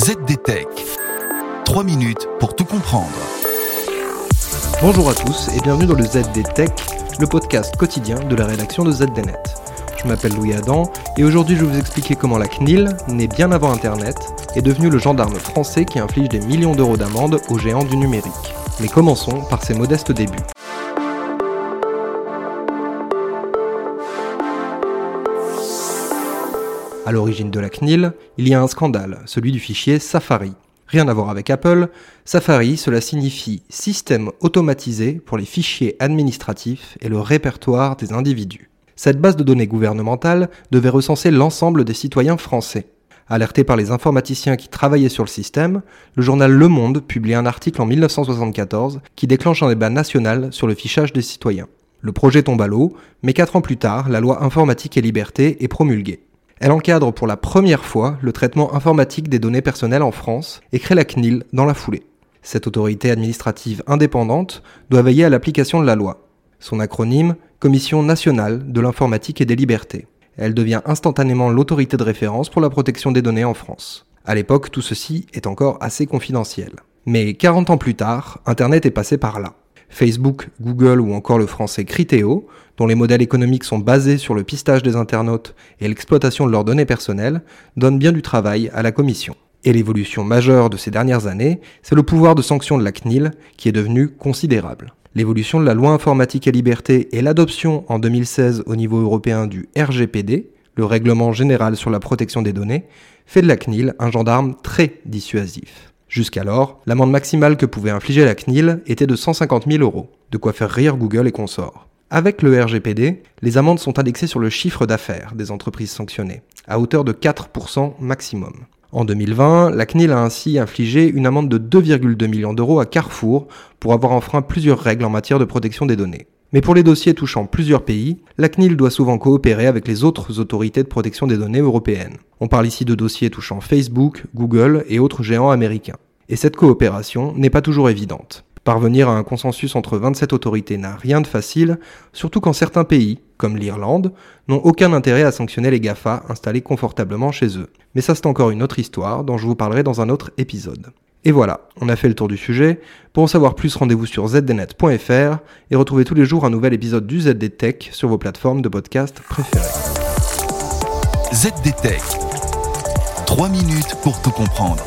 ZDTech. 3 minutes pour tout comprendre. Bonjour à tous et bienvenue dans le ZDTech, le podcast quotidien de la rédaction de ZDNet. Je m'appelle Louis Adam et aujourd'hui je vais vous expliquer comment la CNIL, née bien avant Internet, est devenue le gendarme français qui inflige des millions d'euros d'amende aux géants du numérique. Mais commençons par ses modestes débuts. À l'origine de la CNIL, il y a un scandale, celui du fichier Safari. Rien à voir avec Apple, Safari, cela signifie système automatisé pour les fichiers administratifs et le répertoire des individus. Cette base de données gouvernementale devait recenser l'ensemble des citoyens français. Alerté par les informaticiens qui travaillaient sur le système, le journal Le Monde publie un article en 1974 qui déclenche un débat national sur le fichage des citoyens. Le projet tombe à l'eau, mais quatre ans plus tard, la loi informatique et liberté est promulguée. Elle encadre pour la première fois le traitement informatique des données personnelles en France et crée la CNIL dans la foulée. Cette autorité administrative indépendante doit veiller à l'application de la loi. Son acronyme, Commission nationale de l'informatique et des libertés. Elle devient instantanément l'autorité de référence pour la protection des données en France. À l'époque, tout ceci est encore assez confidentiel. Mais 40 ans plus tard, Internet est passé par là. Facebook, Google ou encore le français Criteo, dont les modèles économiques sont basés sur le pistage des internautes et l'exploitation de leurs données personnelles, donnent bien du travail à la Commission. Et l'évolution majeure de ces dernières années, c'est le pouvoir de sanction de la CNIL qui est devenu considérable. L'évolution de la loi informatique et liberté et l'adoption en 2016 au niveau européen du RGPD, le règlement général sur la protection des données, fait de la CNIL un gendarme très dissuasif. Jusqu'alors, l'amende maximale que pouvait infliger la CNIL était de 150 000 euros, de quoi faire rire Google et consorts. Avec le RGPD, les amendes sont indexées sur le chiffre d'affaires des entreprises sanctionnées, à hauteur de 4% maximum. En 2020, la CNIL a ainsi infligé une amende de 2,2 millions d'euros à Carrefour pour avoir enfreint plusieurs règles en matière de protection des données. Mais pour les dossiers touchant plusieurs pays, la CNIL doit souvent coopérer avec les autres autorités de protection des données européennes. On parle ici de dossiers touchant Facebook, Google et autres géants américains. Et cette coopération n'est pas toujours évidente. Parvenir à un consensus entre 27 autorités n'a rien de facile, surtout quand certains pays, comme l'Irlande, n'ont aucun intérêt à sanctionner les GAFA installés confortablement chez eux. Mais ça c'est encore une autre histoire dont je vous parlerai dans un autre épisode. Et voilà, on a fait le tour du sujet. Pour en savoir plus, rendez-vous sur zdnet.fr et retrouvez tous les jours un nouvel épisode du ZDTech sur vos plateformes de podcast préférées. ZDTech. 3 minutes pour tout comprendre.